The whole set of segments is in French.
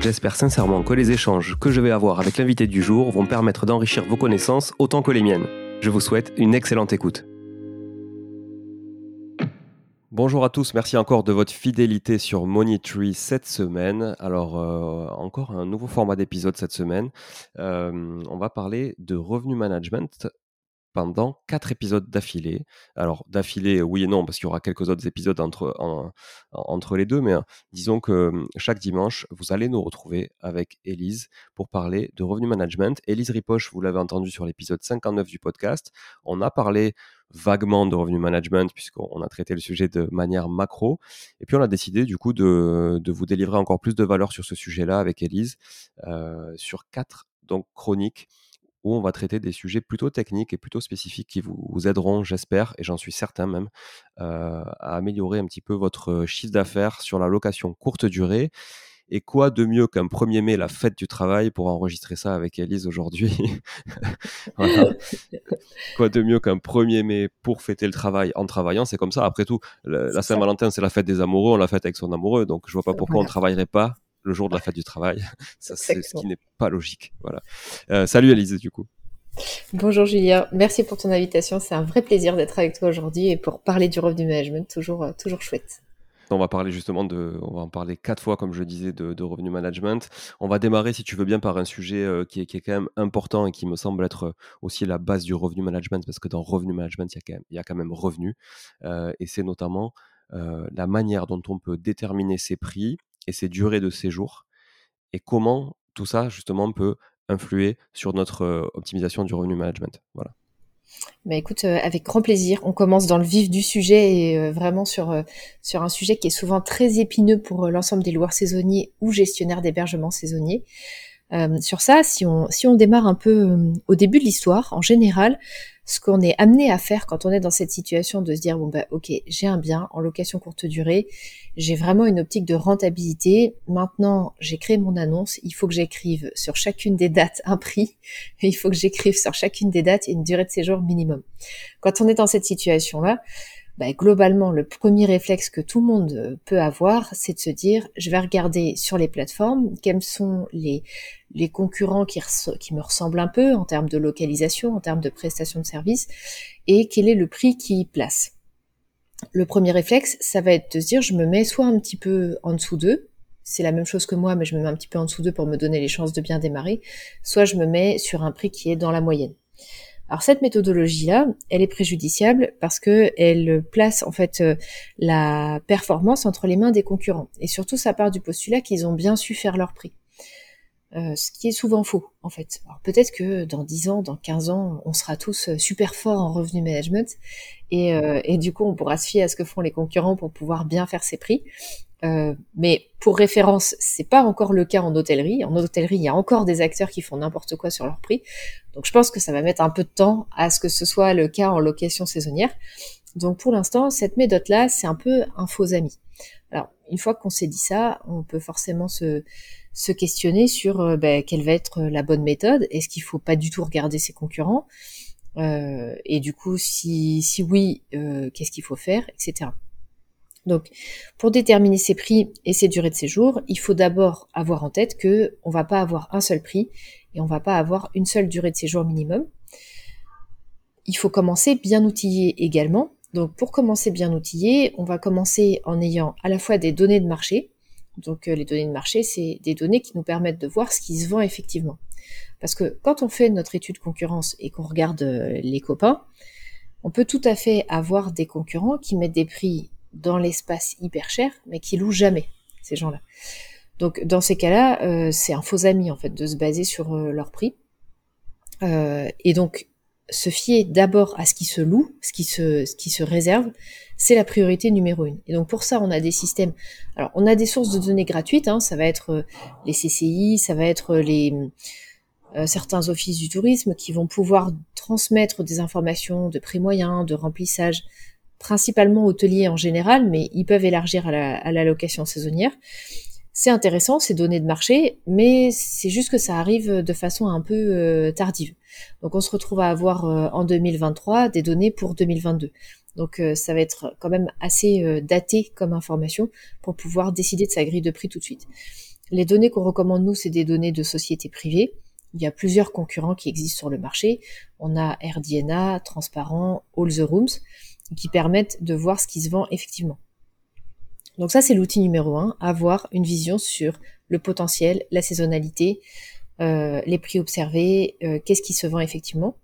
J'espère sincèrement que les échanges que je vais avoir avec l'invité du jour vont permettre d'enrichir vos connaissances autant que les miennes. Je vous souhaite une excellente écoute. Bonjour à tous, merci encore de votre fidélité sur Tree cette semaine. Alors, euh, encore un nouveau format d'épisode cette semaine. Euh, on va parler de revenu management pendant quatre épisodes d'affilée. Alors, d'affilée, oui et non, parce qu'il y aura quelques autres épisodes entre, entre les deux, mais hein, disons que chaque dimanche, vous allez nous retrouver avec Élise pour parler de revenu management. Élise Ripoche, vous l'avez entendu sur l'épisode 59 du podcast. On a parlé vaguement de revenu management puisqu'on a traité le sujet de manière macro. Et puis on a décidé du coup de, de vous délivrer encore plus de valeur sur ce sujet-là avec Élise euh, sur quatre donc chroniques où on va traiter des sujets plutôt techniques et plutôt spécifiques qui vous, aideront, j'espère, et j'en suis certain même, euh, à améliorer un petit peu votre chiffre d'affaires sur la location courte durée. Et quoi de mieux qu'un 1er mai, la fête du travail, pour enregistrer ça avec Elise aujourd'hui? Quoi de mieux qu'un 1er mai pour fêter le travail en travaillant? C'est comme ça. Après tout, la Saint-Valentin, c'est la fête des amoureux, on la fête avec son amoureux. Donc je vois pas pourquoi on ne travaillerait pas le jour de la fête du travail. Ça, c'est ce qui n'est pas logique. Voilà. Euh, salut Alice, du coup. Bonjour Julien, merci pour ton invitation. C'est un vrai plaisir d'être avec toi aujourd'hui et pour parler du revenu management, toujours, euh, toujours chouette. On va parler justement de, on va en parler quatre fois, comme je disais, de, revenu management. On va démarrer, si tu veux bien, par un sujet euh, qui, est, qui, est, quand même important et qui me semble être aussi la base du revenu management, parce que dans revenu management, il y a quand même, il y a quand même revenu, et c'est notamment la manière dont on peut déterminer ses prix et ses durées de séjour et comment tout ça justement peut influer sur notre optimisation du revenu management. Voilà. Bah écoute, avec grand plaisir. On commence dans le vif du sujet et vraiment sur, sur un sujet qui est souvent très épineux pour l'ensemble des loueurs saisonniers ou gestionnaires d'hébergement saisonnier. sur ça, si on, si on démarre un peu au début de l'histoire, en général, ce qu'on est amené à faire quand on est dans cette situation de se dire bon bah ok j'ai un bien en location courte durée, j'ai vraiment une optique de rentabilité. Maintenant j'ai créé mon annonce, il faut que j'écrive sur chacune des dates un prix, il faut que j'écrive sur chacune des dates une durée de séjour minimum. Quand on est dans cette situation là, bah, globalement, le premier réflexe que tout le monde euh, peut avoir, c'est de se dire, je vais regarder sur les plateformes quels sont les, concurrents qui, qui me ressemblent un peu en termes de localisation, en termes de prestation de service, et quel est le prix qui place. Le premier réflexe, ça va être de se dire, je me mets soit un petit peu en dessous d'eux, c'est la même chose que moi, mais je me mets un petit peu en dessous d'eux pour me donner les chances de bien démarrer, soit je me mets sur un prix qui est dans la moyenne. Alors cette méthodologie-là, elle est préjudiciable parce que elle place en fait euh, la performance entre les mains des concurrents. Et surtout, ça part du postulat qu'ils ont bien su faire leur prix. Euh, ce qui est souvent faux, en fait. Alors peut-être que dans 10 ans, dans 15 ans, on sera tous euh, super forts en revenu management et, et du coup, on pourra se fier à ce que font les concurrents pour pouvoir bien faire ses prix. Euh, mais pour référence, c'est pas encore le cas en hôtellerie. En hôtellerie, il y a encore des acteurs qui font n'importe quoi sur leur prix. Donc je pense que ça va mettre un peu de temps à ce que ce soit le cas en location saisonnière. Donc pour l'instant, cette méthode-là, c'est un peu un faux ami. Alors une fois qu'on s'est dit ça, on peut forcément se, se questionner sur euh, ben, quelle va être la bonne méthode. Est-ce qu'il faut pas du tout regarder ses concurrents? Euh, Et du coup, si, si oui, euh, qu'est-ce qu'il faut faire, etc. Donc, pour déterminer ses prix et ses durées de séjour, il faut d'abord avoir en tête que on va pas avoir un seul prix et on va pas avoir une seule durée de séjour minimum. Il faut commencer bien outillé également. Donc, pour commencer bien outillé, on va commencer en ayant à la fois des données de marché. Donc, euh, les données de marché, c'est des données qui nous permettent de voir ce qui se vend effectivement. Parce que quand on fait notre étude concurrence et qu'on regarde euh, les copains, on peut tout à fait avoir des concurrents qui mettent des prix dans l'espace hyper cher, mais qui louent jamais, ces gens-là. Donc dans ces cas-là, euh, c'est un faux ami en fait de se baser sur leur prix. Et donc se fier d'abord à ce qui se loue, ce qui se, ce qui se réserve, c'est la priorité numéro une. Et donc pour ça, on a des systèmes. Alors on a des sources de données gratuites, hein, ça va être les CCI, ça va être les certains offices du tourisme qui vont pouvoir transmettre des informations de prix moyen, de remplissage, principalement hôteliers en général, mais ils peuvent élargir à la, à la location saisonnière. C'est intéressant, ces données de marché, mais c'est juste que ça arrive de façon un peu tardive. Donc on se retrouve à avoir en 2023 des données pour 2022. Donc euh, ça va être quand même assez euh, daté comme information pour pouvoir décider de sa grille de prix tout de suite. Les données qu'on recommande nous, c'est des données de sociétés privées. Il y a plusieurs concurrents qui existent sur le marché. On a RDNA, Transparent, All the Rooms, qui permettent de voir ce qui se vend effectivement. Donc ça, c'est l'outil numéro un, avoir une vision sur le potentiel, la saisonnalité, euh, les prix observés, qu'est-ce qui se vend effectivement.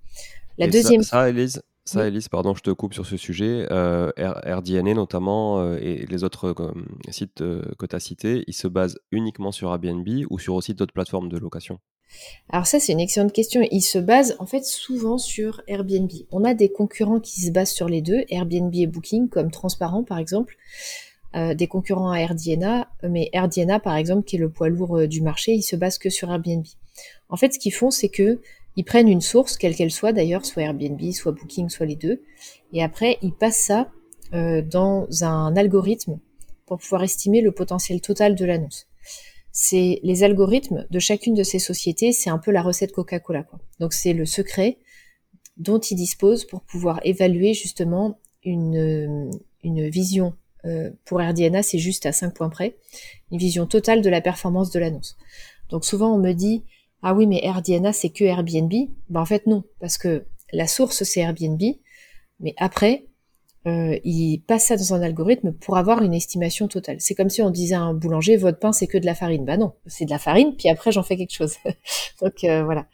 La deuxième. Ça, Elise, ça, Elise, pardon, je te coupe sur ce sujet. Euh, RDNA notamment euh, et les autres euh, sites que tu as cités, ils se basent uniquement sur Airbnb ou sur aussi d'autres plateformes de location? Alors ça, c'est une excellente question. Ils se basent en fait souvent sur Airbnb. On a des concurrents qui se basent sur les deux, Airbnb et Booking, comme Transparent par exemple, des concurrents à AirDNA, mais AirDNA par exemple, qui est le poids lourd du marché, ils se basent que sur Airbnb. En fait, ce qu'ils font, c'est que ils prennent une source, quelle qu'elle soit d'ailleurs, soit Airbnb, soit Booking, soit les deux, et après ils passent ça euh, dans un algorithme pour pouvoir estimer le potentiel total de l'annonce. C'est les algorithmes de chacune de ces sociétés, c'est un peu la recette Coca-Cola. Donc c'est le secret dont ils disposent pour pouvoir évaluer justement une vision. Euh, pour RDNA, c'est juste à 5 points près, une vision totale de la performance de l'annonce. Donc souvent on me dit, ah oui, mais AirDNA, c'est que Airbnb. Ben, en fait, non, parce que la source, c'est Airbnb, mais après, euh, il passe ça dans un algorithme pour avoir une estimation totale. C'est comme si on disait à un boulanger, votre pain, c'est que de la farine. Bah non, c'est de la farine, puis après, j'en fais quelque chose. Donc, euh, voilà.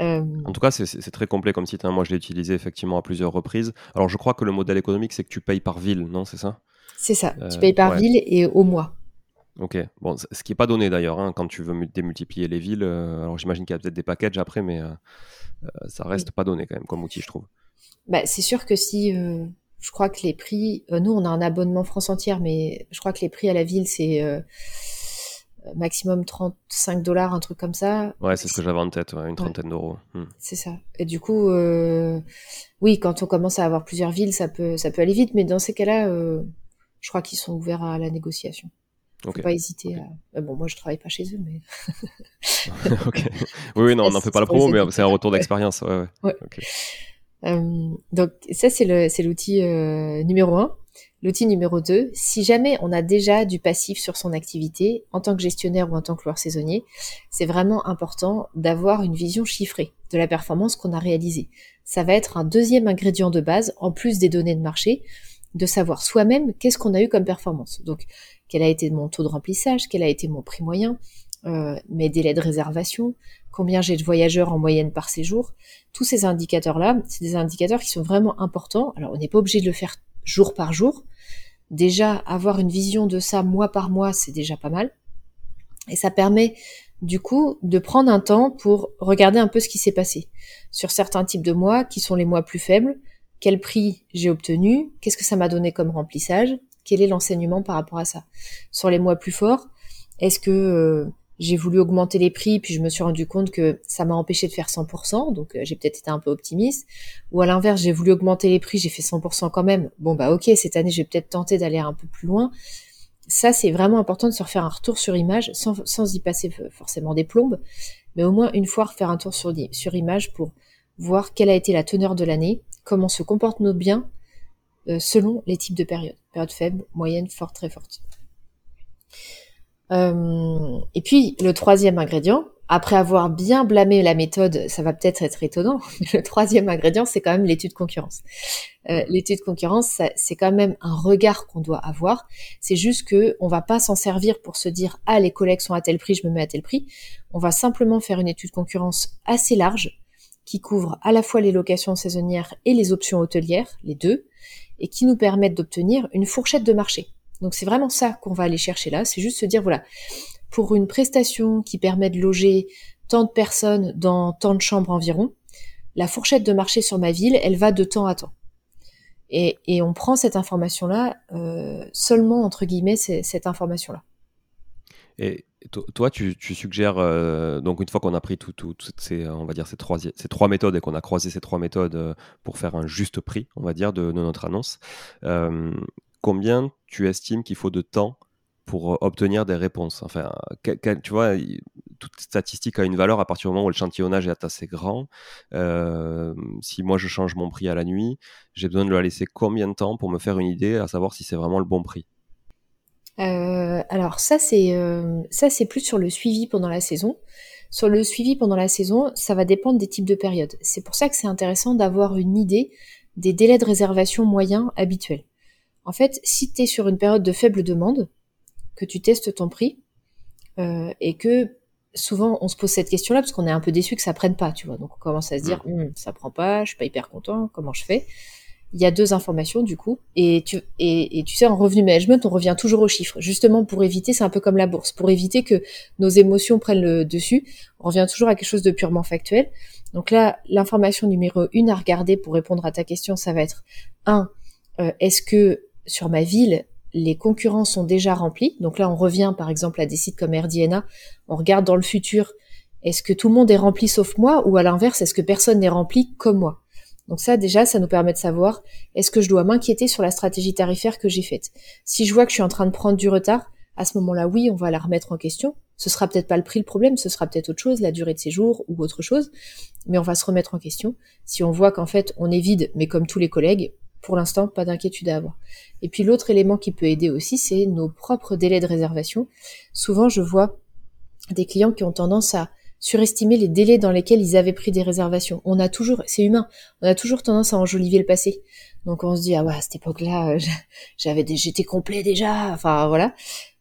En tout cas, c'est très complet comme site. Hein. Moi, je l'ai utilisé effectivement à plusieurs reprises. Alors, je crois que le modèle économique, c'est que tu payes par ville, non C'est ça? C'est ça. tu payes par ville et au mois. Ok, bon, ce qui n'est pas donné d'ailleurs, hein, quand tu veux démultiplier les villes. Euh, alors j'imagine qu'il y a peut-être des packages après, mais euh, euh, ça reste pas donné quand même comme outil, je trouve. Bah, c'est sûr que si, je crois que les prix, nous on a un abonnement France entière, mais je crois que les prix à la ville c'est maximum 35 dollars, un truc comme ça. Ouais, c'est ce que j'avais en tête, une trentaine d'euros. Hmm. C'est ça. Et du coup, oui, quand on commence à avoir plusieurs villes, ça peut, ça peut aller vite, mais dans ces cas-là, je crois qu'ils sont ouverts à la négociation. Faut pas hésiter à. Bon, moi, je travaille pas chez eux, mais. Oui, oui, non, on n'en fait pas la promo, mais c'est un retour d'expérience. Ouais, ouais. Euh, donc, ça, c'est l'outil euh, numéro un. L'outil numéro 2, si jamais on a déjà du passif sur son activité, en tant que gestionnaire ou en tant que loueur saisonnier, c'est vraiment important d'avoir une vision chiffrée de la performance qu'on a réalisée. Ça va être un deuxième ingrédient de base, en plus des données de marché, de savoir soi-même qu'est-ce qu'on a eu comme performance. Donc, quel a été mon taux de remplissage, quel a été mon prix moyen, euh, mes délais de réservation, combien j'ai de voyageurs en moyenne par séjour. Tous ces indicateurs-là, c'est des indicateurs qui sont vraiment importants. Alors, on n'est pas obligé de le faire jour par jour. Déjà, avoir une vision de ça mois par mois, c'est déjà pas mal. Et ça permet du coup de prendre un temps pour regarder un peu ce qui s'est passé sur certains types de mois qui sont les mois plus faibles, quel prix j'ai obtenu, qu'est-ce que ça m'a donné comme remplissage, quel est l'enseignement par rapport à ça. Sur les mois plus forts, est-ce que euh, j'ai voulu augmenter les prix, puis je me suis rendu compte que ça m'a empêché de faire 100%, donc euh, j'ai peut-être été un peu optimiste. Ou à l'inverse, j'ai voulu augmenter les prix, j'ai fait 100% quand même. Bon bah ok, cette année, j'ai peut-être tenté d'aller un peu plus loin. Ça, c'est vraiment important de se refaire un retour sur image, sans, y passer forcément des plombes, mais au moins une fois refaire un tour sur image pour voir quelle a été la teneur de l'année, comment se comportent nos biens euh, selon les types de périodes. Période faible, moyenne, forte, très forte. Euh, et puis le troisième ingrédient, après avoir bien blâmé la méthode, ça va peut-être être étonnant, mais le troisième ingrédient, c'est quand même l'étude concurrence. Euh, l'étude concurrence, c'est quand même un regard qu'on doit avoir. C'est juste que on va pas s'en servir pour se dire ah les collègues sont à tel prix, je me mets à tel prix. On va simplement faire une étude concurrence assez large qui couvre à la fois les locations saisonnières et les options hôtelières, les deux, et qui nous permettent d'obtenir une fourchette de marché. Donc c'est vraiment ça qu'on va aller chercher là, c'est juste se dire voilà, pour une prestation qui permet de loger tant de personnes dans tant de chambres environ, la fourchette de marché sur ma ville, elle va de temps à temps. Et, on prend cette information-là euh, seulement, entre guillemets, cette information-là. Et toi, tu, suggères, euh, donc une fois qu'on a pris tout, toutes ces, on va dire ces trois, méthodes et qu'on a croisé ces trois méthodes euh, pour faire un juste prix, on va dire, de, notre annonce, euh, combien tu estimes qu'il faut de temps pour obtenir des réponses? Enfin, tu vois, toute statistique a une valeur à partir du moment où l'échantillonnage est assez grand. si moi je change mon prix à la nuit, j'ai besoin de le laisser combien de temps pour me faire une idée à savoir si c'est vraiment le bon prix? Euh, alors ça c'est euh, ça c'est plus sur le suivi pendant la saison. Sur le suivi pendant la saison, ça va dépendre des types de périodes. C'est pour ça que c'est intéressant d'avoir une idée des délais de réservation moyens habituels. En fait, si tu es sur une période de faible demande, que tu testes ton prix, euh, et que souvent on se pose cette question-là parce qu'on est un peu déçu que ça prenne pas, tu vois. Donc on commence à se dire, mmh. Ça prend pas, je suis pas hyper content, comment je fais? Il y a deux informations du coup. Et tu, et, tu sais, en revenu management, on revient toujours aux chiffres. Justement pour éviter, c'est un peu comme la bourse, pour éviter que nos émotions prennent le dessus, on revient toujours à quelque chose de purement factuel. Donc là, l'information numéro une à regarder pour répondre à ta question, ça va être un, euh, est-ce que sur ma ville, les concurrents sont déjà remplis? Donc là, on revient par exemple à des sites comme RDNA, on regarde dans le futur, est-ce que tout le monde est rempli sauf moi? Ou à l'inverse, est-ce que personne n'est rempli comme moi? Donc ça, déjà, ça nous permet de savoir est-ce que je dois m'inquiéter sur la stratégie tarifaire que j'ai faite? Si je vois que je suis en train de prendre du retard, à ce moment-là, oui, on va la remettre en question. Ce sera peut-être pas le prix le problème, ce sera peut-être autre chose, la durée de séjour ou autre chose, mais on va se remettre en question. Si on voit qu'en fait on est vide, mais comme tous les collègues, pour l'instant, pas d'inquiétude à avoir. Et puis l'autre élément qui peut aider aussi, c'est nos propres délais de réservation. Souvent, je vois des clients qui ont tendance à surestimer les délais dans lesquels ils avaient pris des réservations. On a toujours, c'est humain, on a toujours tendance à enjoliver le passé. Donc on se dit ah ouais à cette époque-là, euh, j'avais, j'étais complet déjà. Enfin voilà.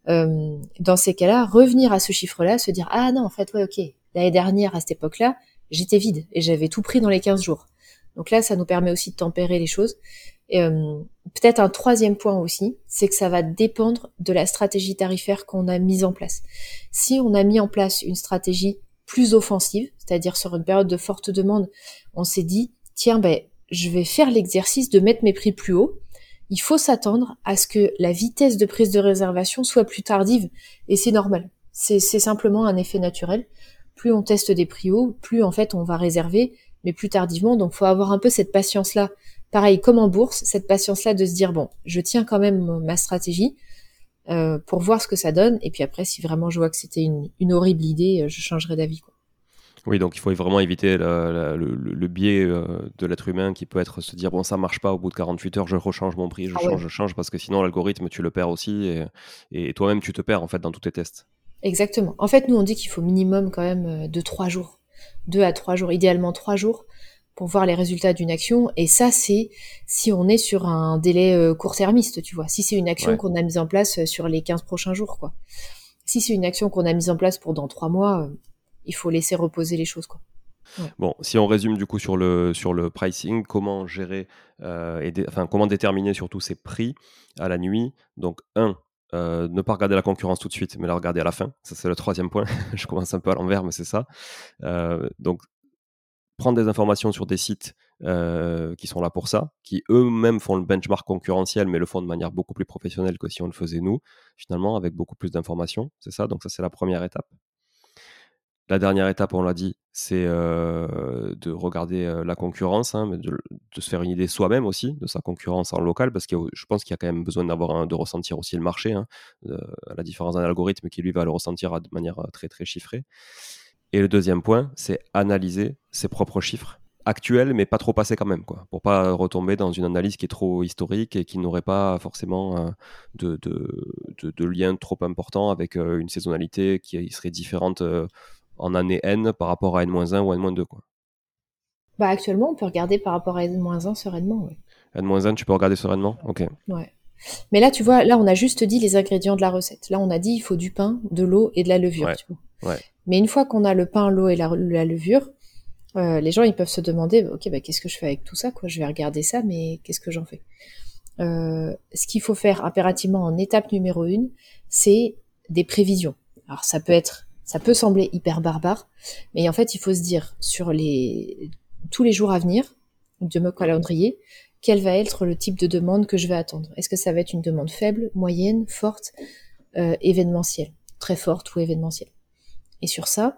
Euh, dans ces cas-là, revenir à ce chiffre-là, se dire ah non en fait ouais ok l'année dernière à cette époque-là, j'étais vide et j'avais tout pris dans les 15 jours. Donc là, ça nous permet aussi de tempérer les choses. Euh, peut-être un troisième point aussi, c'est que ça va dépendre de la stratégie tarifaire qu'on a mise en place. Si on a mis en place une stratégie plus offensive, c'est-à-dire sur une période de forte demande, on s'est dit, tiens, ben, je vais faire l'exercice de mettre mes prix plus haut. Il faut s'attendre à ce que la vitesse de prise de réservation soit plus tardive, et c'est normal. C'est simplement un effet naturel. Plus on teste des prix hauts, plus en fait on va réserver, mais plus tardivement. Donc faut avoir un peu cette patience-là. Pareil, comme en bourse, cette patience-là de se dire bon, je tiens quand même ma stratégie. Euh, pour voir ce que ça donne. Et puis après, si vraiment je vois que c'était une, horrible idée, euh, je changerai d'avis. Oui, donc il faut vraiment éviter le, biais euh, de l'être humain qui peut être se dire bon ça marche pas au bout de 48 heures, je rechange mon prix, je ah change, je change parce que sinon l'algorithme tu le perds aussi et, et toi-même tu te perds en fait dans tous tes tests. Exactement. En fait, nous on dit qu'il faut minimum quand même de 3 jours, 2 à 3 jours, idéalement 3 jours pour voir les résultats d'une action. Et ça, c'est si on est sur un délai euh, court-termiste, tu vois. Si c'est une action qu'on a mise en place euh, sur les 15 prochains jours, quoi. Si c'est une action qu'on a mise en place pour dans trois mois, euh, il faut laisser reposer les choses, quoi. Bon, si on résume du coup sur le, sur le pricing, comment gérer, et enfin comment déterminer surtout ces prix à la nuit? Donc, un, ne pas regarder la concurrence tout de suite, mais la regarder à la fin. Ça, c'est le troisième point. Je commence un peu à l'envers, mais c'est ça. donc, prendre des informations sur des sites euh, qui sont là pour ça, qui eux-mêmes font le benchmark concurrentiel, mais le font de manière beaucoup plus professionnelle que si on le faisait nous, finalement, avec beaucoup plus d'informations. C'est ça, donc ça c'est la première étape. La dernière étape, on l'a dit, c'est euh, de regarder euh, la concurrence, hein, de, se faire une idée soi-même aussi de sa concurrence en local, parce que je pense qu'il y a quand même besoin d'avoir de ressentir aussi le marché, hein, à la différence d'un algorithme qui lui va le ressentir de manière très très chiffrée. Et le deuxième point, c'est analyser ses propres chiffres actuels, mais pas trop passés quand même, quoi, pour pas retomber dans une analyse qui est trop historique et qui n'aurait pas forcément euh, de, de, de, lien trop important avec euh, une saisonnalité qui serait différente euh, en année N par rapport à N-1 ou N-2. Quoi. Bah actuellement, on peut regarder par rapport à N-1 sereinement. Ouais. N-1, tu peux regarder sereinement Ok. Ouais. Mais là, tu vois, là, on a juste dit les ingrédients de la recette. Là, on a dit il faut du pain, de l'eau et de la levure. Tu vois. Ouais. Mais une fois qu'on a le pain, l'eau et la, levure, euh, les gens ils peuvent se demander, ok, bah, qu'est-ce que je fais avec tout ça quoi? Je vais regarder ça, mais qu'est-ce que j'en fais? Euh, Ce qu'il faut faire impérativement en étape numéro une, c'est des prévisions. Alors ça peut être, ça peut sembler hyper barbare, mais en fait il faut se dire sur les tous les jours à venir de mon calendrier, quel va être le type de demande que je vais attendre? Est-ce que ça va être une demande faible, moyenne, forte, euh, événementielle? Très forte ou événementielle? Et sur ça,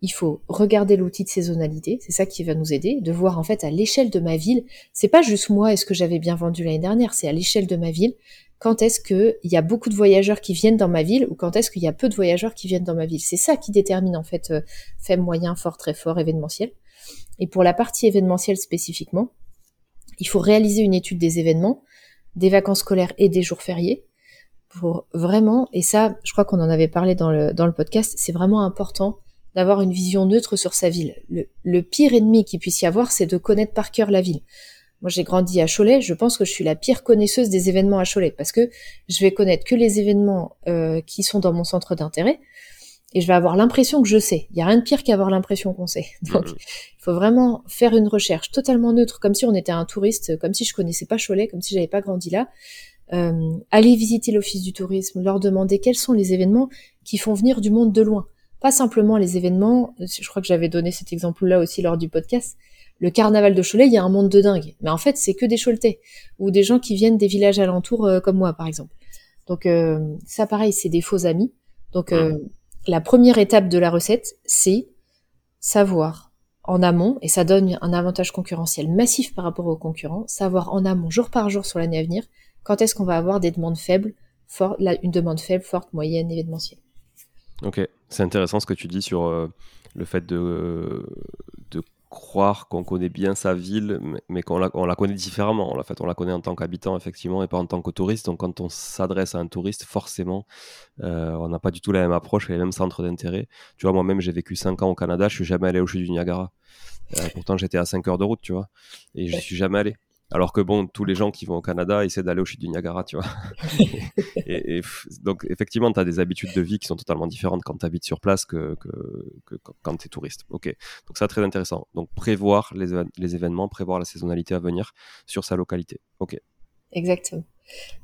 il faut regarder l'outil de saisonnalité, c'est ça qui va nous aider, de voir en fait à l'échelle de ma ville, c'est pas juste moi est-ce que j'avais bien vendu l'année dernière, c'est à l'échelle de ma ville, quand est-ce qu'il y a beaucoup de voyageurs qui viennent dans ma ville ou quand est-ce qu'il y a peu de voyageurs qui viennent dans ma ville. C'est ça qui détermine en fait euh, faible, moyen, fort, très fort, événementiel. Et pour la partie événementielle spécifiquement, il faut réaliser une étude des événements, des vacances scolaires et des jours fériés pour vraiment, et ça, je crois qu'on en avait parlé dans le, dans le podcast, c'est vraiment important d'avoir une vision neutre sur sa ville. Le, pire ennemi qu'il puisse y avoir, c'est de connaître par cœur la ville. Moi, j'ai grandi à Cholet, je pense que je suis la pire connaisseuse des événements à Cholet, parce que je vais connaître que les événements euh, qui sont dans mon centre d'intérêt, et je vais avoir l'impression que je sais. Il n'y a rien de pire qu'avoir l'impression qu'on sait. Donc, il faut vraiment faire une recherche totalement neutre, comme si on était un touriste, comme si je connaissais pas Cholet, comme si j'avais pas grandi là. Euh, aller visiter l'office du tourisme, leur demander quels sont les événements qui font venir du monde de loin. Pas simplement les événements, je crois que j'avais donné cet exemple-là aussi lors du podcast. Le carnaval de Cholet, il y a un monde de dingue. Mais en fait, c'est que des Choletais ou des gens qui viennent des villages alentours euh, comme moi, par exemple. Donc euh, ça, pareil, c'est des faux amis. Donc la première étape de la recette, c'est savoir en amont, et ça donne un avantage concurrentiel massif par rapport aux concurrents, savoir en amont, jour par jour sur l'année à venir, quand est-ce qu'on va avoir des demandes faibles, une demande faible, forte, moyenne, événementielle? Ok, c'est intéressant ce que tu dis sur euh, le fait de, de croire qu'on connaît bien sa ville, mais, qu'on la, on la, connaît différemment. En fait, on la connaît en tant qu'habitant, effectivement, et pas en tant que touriste. Donc, quand on s'adresse à un touriste, forcément, euh, on n'a pas du tout la même approche et les mêmes centres d'intérêt. Tu vois, moi-même, j'ai vécu 5 ans au Canada, je suis jamais allé au chute du Niagara. Euh, pourtant, j'étais à 5 heures de route, tu vois, et je suis jamais allé. Alors que bon, tous les gens qui vont au Canada essaient d'aller au chute du Niagara, tu vois. et, donc, effectivement, tu as des habitudes de vie qui sont totalement différentes quand tu habites sur place que, quand tu es touriste. Ok, donc ça, très intéressant. Donc, prévoir les, événements, prévoir la saisonnalité à venir sur sa localité. Ok. Exactement.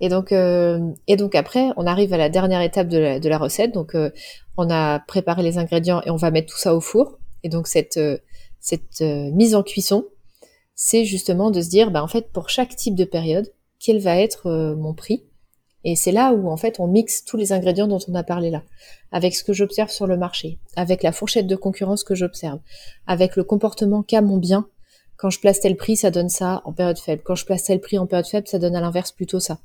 Et donc, euh, et donc après, on arrive à la dernière étape de la, recette. Donc, euh, on a préparé les ingrédients et on va mettre tout ça au four. Et donc, cette, euh, cette mise en cuisson, c'est justement de se dire, bah, en fait, pour chaque type de période, quel va être euh, mon prix? Et c'est là où, en fait, on mixe tous les ingrédients dont on a parlé là, avec ce que j'observe sur le marché, avec la fourchette de concurrence que j'observe, avec le comportement qu'a mon bien. Quand je place tel prix, ça donne ça en période faible. Quand je place tel prix en période faible, ça donne à l'inverse plutôt ça.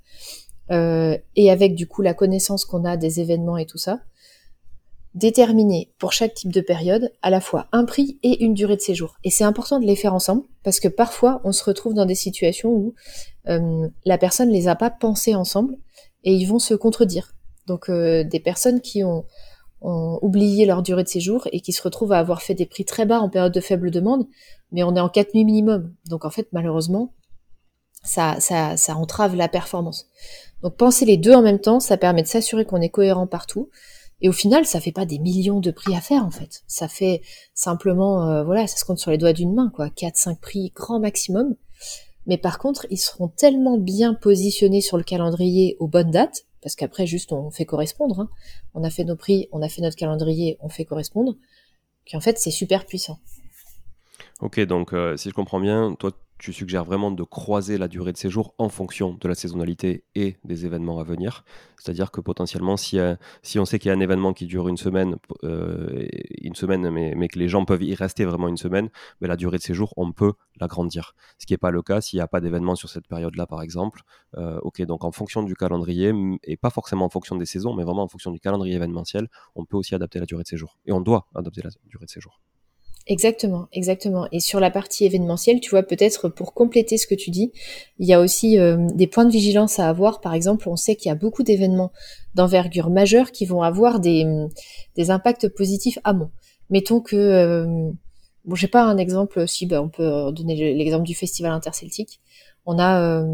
Euh, et avec du coup la connaissance qu'on a des événements et tout ça, déterminer pour chaque type de période à la fois un prix et une durée de séjour. Et c'est important de les faire ensemble parce que parfois on se retrouve dans des situations où euh, la personne les a pas pensés ensemble et ils vont se contredire. Donc euh, des personnes qui ont, oublié leur durée de séjour et qui se retrouvent à avoir fait des prix très bas en période de faible demande, mais on est en quatre nuits minimum. Donc en fait malheureusement ça, ça, ça entrave la performance. Donc penser les deux en même temps, ça permet de s'assurer qu'on est cohérent partout et au final, ça fait pas des millions de prix à faire en fait. Ça fait simplement, euh, voilà, ça se compte sur les doigts d'une main, quoi. 4-5 prix grand maximum. Mais par contre, ils seront tellement bien positionnés sur le calendrier aux bonnes dates, parce qu'après juste on fait correspondre. Hein. On a fait nos prix, on a fait notre calendrier, on fait correspondre. Qu'en fait, c'est super puissant. Ok, donc euh, si je comprends bien, toi tu suggères vraiment de croiser la durée de séjour en fonction de la saisonnalité et des événements à venir. C'est-à-dire que potentiellement, si, on sait qu'il y a un événement qui dure une semaine, euh, une semaine mais, mais, que les gens peuvent y rester vraiment une semaine, mais la durée de séjour, on peut l'agrandir. Ce qui n'est pas le cas s'il n'y a pas d'événement sur cette période-là, par exemple. Euh, ok, donc en fonction du calendrier, et pas forcément en fonction des saisons, mais vraiment en fonction du calendrier événementiel, on peut aussi adapter la durée de séjour. Et on doit adapter la durée de séjour. Exactement, exactement. Et sur la partie événementielle, tu vois, peut-être pour compléter ce que tu dis, il y a aussi euh, des points de vigilance à avoir. Par exemple, on sait qu'il y a beaucoup d'événements d'envergure majeure qui vont avoir des, des impacts positifs amont. Mettons que, euh, bon, j'ai pas un exemple, si, ben, on peut donner l'exemple du festival interceltique. On a, euh,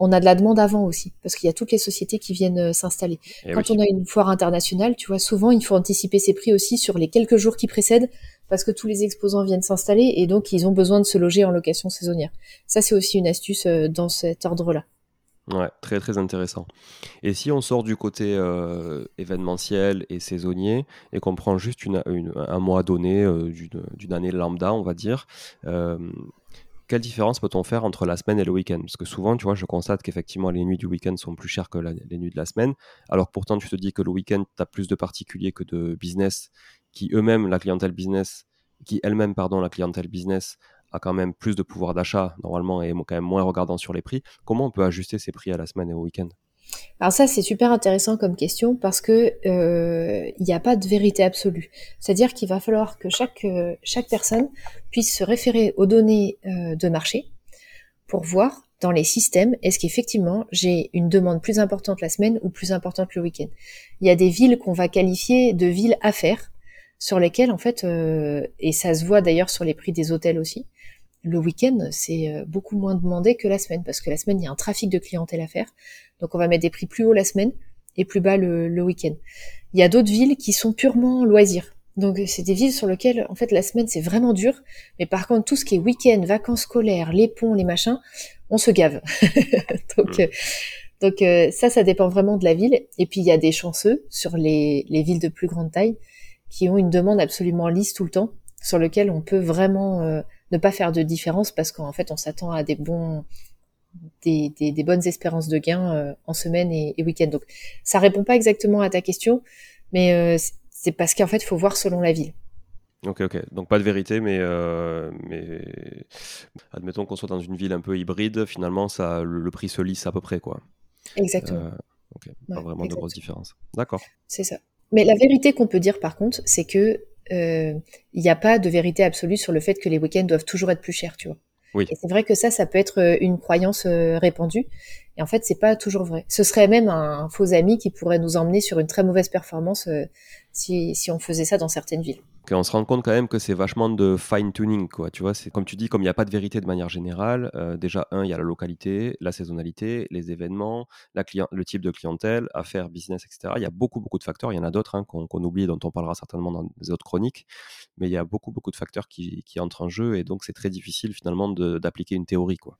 on a de la demande avant aussi, parce qu'il y a toutes les sociétés qui viennent s'installer. Eh Quand on a une foire internationale, tu vois, souvent il faut anticiper ses prix aussi sur les quelques jours qui précèdent parce que tous les exposants viennent s'installer et donc ils ont besoin de se loger en location saisonnière. Ça, c'est aussi une astuce euh, dans cet ordre-là. Ouais, très très intéressant. Et si on sort du côté euh, événementiel et saisonnier et qu'on prend juste un mois donné euh, d'une année lambda, on va dire, quelle différence peut-on faire entre la semaine et le week-end? Parce que souvent, tu vois, je constate qu'effectivement, les nuits du week-end sont plus chères que les nuits de la semaine. Alors pourtant, tu te dis que le week-end, tu as plus de particuliers que de business qui eux-mêmes, la clientèle business, qui elle-même, pardon, la clientèle business a quand même plus de pouvoir d'achat normalement et quand même moins regardant sur les prix. Comment on peut ajuster ces prix à la semaine et au week-end? Alors ça, c'est super intéressant comme question parce que euh, il n'y a pas de vérité absolue. C'est-à-dire qu'il va falloir que chaque euh, chaque personne puisse se référer aux données euh, de marché pour voir dans les systèmes est-ce qu'effectivement j'ai une demande plus importante la semaine ou plus importante le week-end? Il y a des villes qu'on va qualifier de villes à faire sur lesquelles en fait et ça se voit d'ailleurs sur les prix des hôtels aussi le week-end, c'est euh, beaucoup moins demandé que la semaine, parce que la semaine, il y a un trafic de clientèle à faire. Donc on va mettre des prix plus hauts la semaine et plus bas le, week-end. Il y a d'autres villes qui sont purement loisirs. Donc c'est des villes sur lesquelles, en fait, la semaine, c'est vraiment dur. Mais par contre, tout ce qui est week-end, vacances scolaires, les ponts, les machins, on se gave. donc, euh, donc euh, ça, ça dépend vraiment de la ville. Et puis il y a des chanceux sur les, les villes de plus grande taille qui ont une demande absolument lisse tout le temps, sur lequel on peut vraiment ne pas faire de différence parce qu'en fait, on s'attend à des bons, des, des, bonnes espérances de gains euh, en semaine et, week-end. Donc, ça répond pas exactement à ta question, mais euh, c'est parce qu'en fait, il faut voir selon la ville. Ok, ok. Donc pas de vérité, mais, euh, mais admettons qu'on soit dans une ville un peu hybride, finalement, ça, le, prix se lisse à peu près, quoi. Exactement. ok, pas vraiment de grosses différences. D'accord. C'est ça. Mais la vérité qu'on peut dire, par contre, c'est que euh, il n'y a pas de vérité absolue sur le fait que les week-ends doivent toujours être plus chers, tu vois. Oui. Et c'est vrai que ça, ça peut être euh, une croyance euh, répandue. Et en fait, c'est pas toujours vrai. Ce serait même un, faux ami qui pourrait nous emmener sur une très mauvaise performance si, si on faisait ça dans certaines villes on se rend compte quand même que c'est vachement de fine-tuning, quoi. Tu vois, c'est comme tu dis, comme il n'y a pas de vérité de manière générale, euh, déjà, un, il y a la localité, la saisonnalité, les événements, la le type de clientèle, affaires, business, etc. Il y a beaucoup, beaucoup de facteurs. Il y en a d'autres hein, qu'on oublie, dont on parlera certainement dans les autres chroniques. Mais il y a beaucoup, beaucoup de facteurs qui, qui entrent en jeu et donc c'est très difficile finalement d'appliquer une théorie, quoi.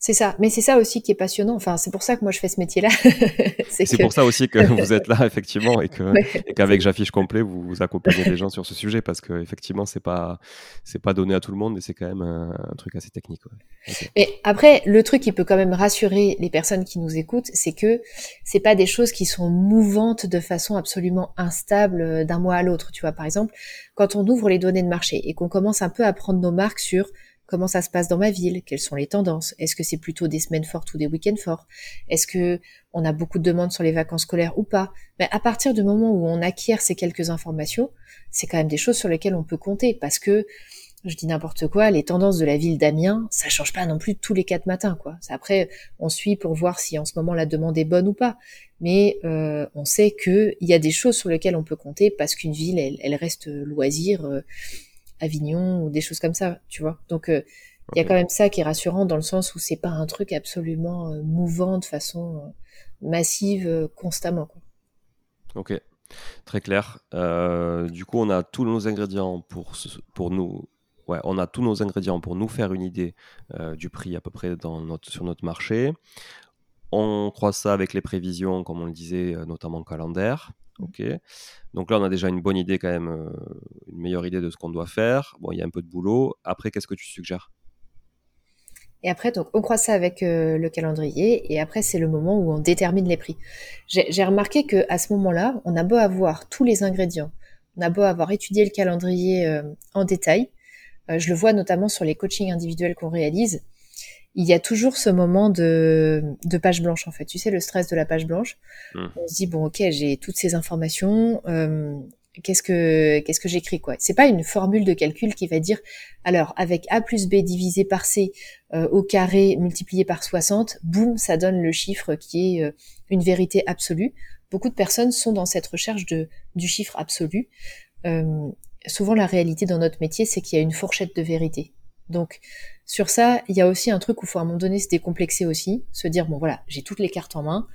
C'est ça, mais c'est ça aussi qui est passionnant. Enfin, c'est pour ça que moi je fais ce métier-là. c'est pour ça aussi que vous êtes là effectivement et que qu'avec J'affiche complet vous, vous accompagnez les gens sur ce sujet parce que effectivement c'est pas c'est pas donné à tout le monde et c'est quand même un, truc assez technique. Mais après, le truc qui peut quand même rassurer les personnes qui nous écoutent, c'est que c'est pas des choses qui sont mouvantes de façon absolument instable euh, d'un mois à l'autre. Tu vois, par exemple, quand on ouvre les données de marché et qu'on commence un peu à prendre nos marques sur Comment ça se passe dans ma ville? Quelles sont les tendances? Est-ce que c'est plutôt des semaines fortes ou des week-ends forts? Est-ce que on a beaucoup de demandes sur les vacances scolaires ou pas? Mais à partir du moment où on acquiert ces quelques informations, c'est quand même des choses sur lesquelles on peut compter parce que je dis n'importe quoi, les tendances de la ville d'Amiens, ça change pas non plus tous les quatre matins, quoi. Après, on suit pour voir si en ce moment la demande est bonne ou pas. Mais euh, on sait qu'il y a des choses sur lesquelles on peut compter parce qu'une ville, elle, reste loisir. Euh, Avignon ou des choses comme ça, tu vois. Donc euh, il y a quand même ça qui est rassurant dans le sens où c'est pas un truc absolument euh, mouvant de façon euh, massive constamment. Quoi. Ok, très clair. du coup, on a tous nos ingrédients pour, pour nous. Ouais, on a tous nos ingrédients pour nous faire une idée du prix à peu près dans notre, sur notre marché. On croise ça avec les prévisions, comme on le disait, notamment calendaire. Ok. Donc là, on a déjà une bonne idée quand même, euh, une meilleure idée de ce qu'on doit faire. Bon, il y a un peu de boulot. Après, qu'est-ce que tu suggères? Et après, donc, on croit ça avec euh, le calendrier, et après, c'est le moment où on détermine les prix. J'ai remarqué que à ce moment-là, on a beau avoir tous les ingrédients, on a beau avoir étudié le calendrier euh, en détail. je le vois notamment sur les coachings individuels qu'on réalise il y a toujours ce moment de, de, page blanche en fait. Tu sais, le stress de la page blanche. Mmh. On se dit bon, ok, j'ai toutes ces informations. Euh, qu'est-ce que qu'est-ce que j'écris quoi C'est pas une formule de calcul qui va dire alors avec a plus b divisé par c euh, au carré multiplié par 60, boum, ça donne le chiffre qui est euh, une vérité absolue. Beaucoup de personnes sont dans cette recherche de du chiffre absolu. souvent, la réalité dans notre métier, c'est qu'il y a une fourchette de vérité. Donc sur ça, il y a aussi un truc où il faut à un moment donné se décomplexer aussi, se dire bon voilà, j'ai toutes les cartes en main,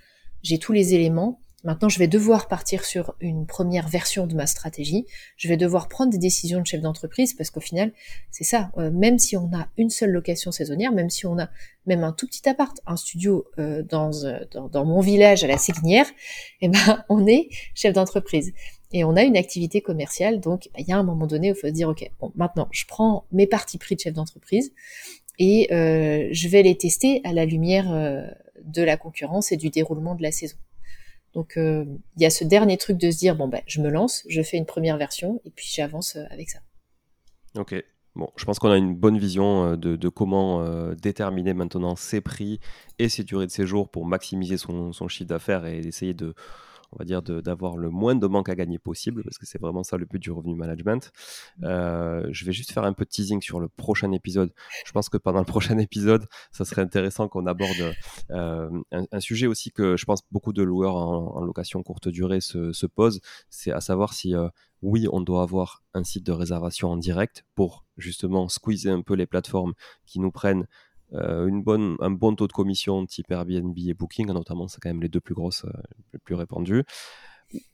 j'ai tous les éléments. Maintenant, je vais devoir partir sur une première version de ma stratégie. Je vais devoir prendre des décisions de chef d'entreprise parce qu'au final, c'est ça. Euh, même si on a une seule location saisonnière, même si on a même un tout petit appart, un studio euh, dans, euh, dans, dans, mon village à la Séguinière, eh ben, on est chef d'entreprise. Et on a une activité commerciale. Donc, bah, il y a un moment donné où il faut se dire, OK, bon, maintenant, je prends mes parties pris de chef d'entreprise et euh, je vais les tester à la lumière euh, de la concurrence et du déroulement de la saison. Donc, euh, il y a ce dernier truc de se dire, bon, ben, je me lance, je fais une première version et puis j'avance avec ça. Ok. Bon, je pense qu'on a une bonne vision de, comment déterminer maintenant ses prix et ses durées de séjour pour maximiser son, son chiffre d'affaires et essayer de, on va dire, d'avoir le moins de manque à gagner possible, parce que c'est vraiment ça le but du revenu management. Mmh. Euh, je vais juste faire un peu de teasing sur le prochain épisode. Je pense que pendant le prochain épisode, ça serait intéressant qu'on aborde euh, un, sujet aussi que je pense beaucoup de loueurs en, location courte durée se, posent, c'est à savoir si euh, oui, on doit avoir un site de réservation en direct pour justement squeezer un peu les plateformes qui nous prennent euh, une bonne, un bon taux de commission type Airbnb et Booking, notamment, c'est quand même les deux plus grosses, euh, les plus répandues.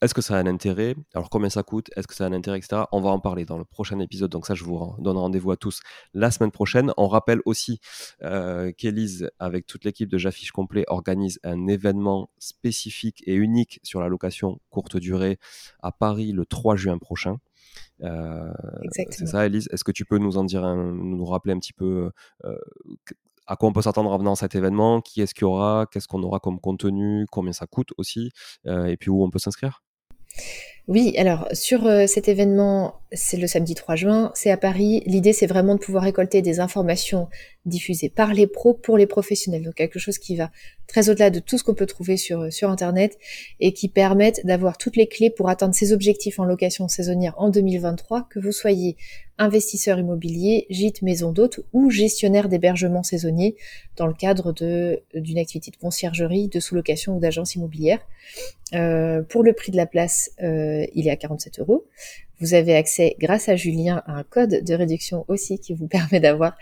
Est-ce que ça a un intérêt? Alors combien ça coûte? Est-ce que ça a un intérêt, etc. On va en parler dans le prochain épisode. Donc ça, je vous donne rendez-vous à tous la semaine prochaine. On rappelle aussi euh, qu'Elise, avec toute l'équipe de J'affiche complet, organise un événement spécifique et unique sur la location courte durée à Paris le 3 juin prochain. Euh, c'est ça, Elise? Est-ce que tu peux nous en dire, nous rappeler un petit peu euh, à quoi on peut s'attendre en venant à cet événement, qui est-ce qu'il y aura, qu'est-ce qu'on aura comme contenu, combien ça coûte aussi, euh, et puis où on peut s'inscrire? Oui, alors sur euh, cet événement, c'est le samedi 3 juin, c'est à Paris. L'idée, c'est vraiment de pouvoir récolter des informations diffusées par les pros pour les professionnels. Donc quelque chose qui va très au-delà de tout ce qu'on peut trouver sur, sur Internet et qui permettent d'avoir toutes les clés pour atteindre ses objectifs en location saisonnière en 2023, que vous soyez investisseur immobilier, gîte, maison d'hôte ou gestionnaire d'hébergement saisonnier dans le cadre d'une activité de conciergerie, de sous-location ou d'agence immobilière. Euh, pour le prix de la place, euh, il est à 47 euros. Vous avez accès, grâce à Julien, à un code de réduction aussi qui vous permet d'avoir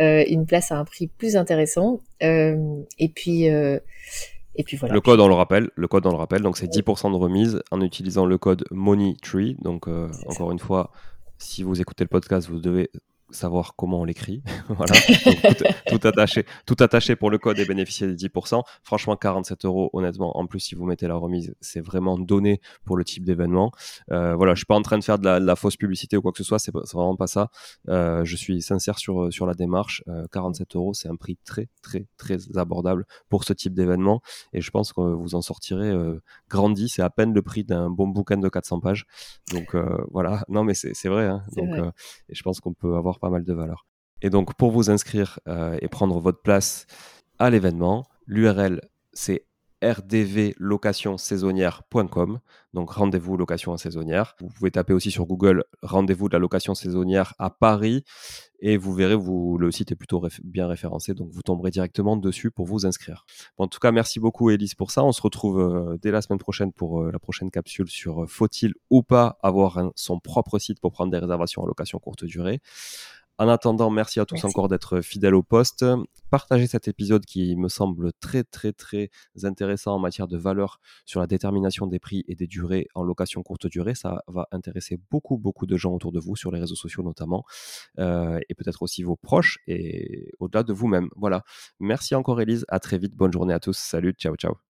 euh, une place à un prix plus intéressant. et puis, et puis voilà. Le code, on le rappelle. Le code, on le rappelle. Donc, c'est 10% de remise en utilisant le code MONEYTREE. Donc, encore une fois, si vous écoutez le podcast, vous devez savoir comment on l'écrit. voilà. tout, attaché, tout attaché pour le code et bénéficier des 10%. Franchement, 47 euros, honnêtement. En plus, si vous mettez la remise, c'est vraiment donné pour le type d'événement. Euh, voilà, je suis pas en train de faire de la, fausse publicité ou quoi que ce soit. C'est vraiment pas ça. Euh, je suis sincère sur, sur la démarche. 47 euh, euros, c'est un prix très, très, très abordable pour ce type d'événement. Et je pense que vous en sortirez grandi. C'est à peine le prix d'un bon bouquin de 400 pages. Donc voilà. Non, mais c'est vrai. Hein. Donc, et je pense qu'on peut avoir pas mal de valeur. Et donc, pour vous inscrire euh, et prendre votre place à l'événement, l'URL c'est rdvlocationsaisonnière.com. Donc rendez-vous location saisonnière. Vous pouvez taper aussi sur Google rendez-vous de la location saisonnière à Paris et vous verrez, vous, le site est plutôt bien référencé, donc vous tomberez directement dessus pour vous inscrire. en tout cas, merci beaucoup Elise pour ça. On se retrouve euh, dès la semaine prochaine pour euh, la prochaine capsule sur faut-il ou pas avoir son propre site pour prendre des réservations en location courte durée. En attendant, merci à tous encore d'être fidèles au poste. Partagez cet épisode qui me semble très très très intéressant en matière de valeur sur la détermination des prix et des durées en location courte durée. Ça va intéresser beaucoup beaucoup de gens autour de vous sur les réseaux sociaux notamment euh, et peut-être aussi vos proches et au-delà de vous-même. Voilà. Merci encore Elise. À très vite. Bonne journée à tous. Salut. Ciao ciao.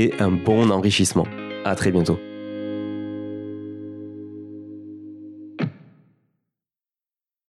et un bon enrichissement. À très bientôt.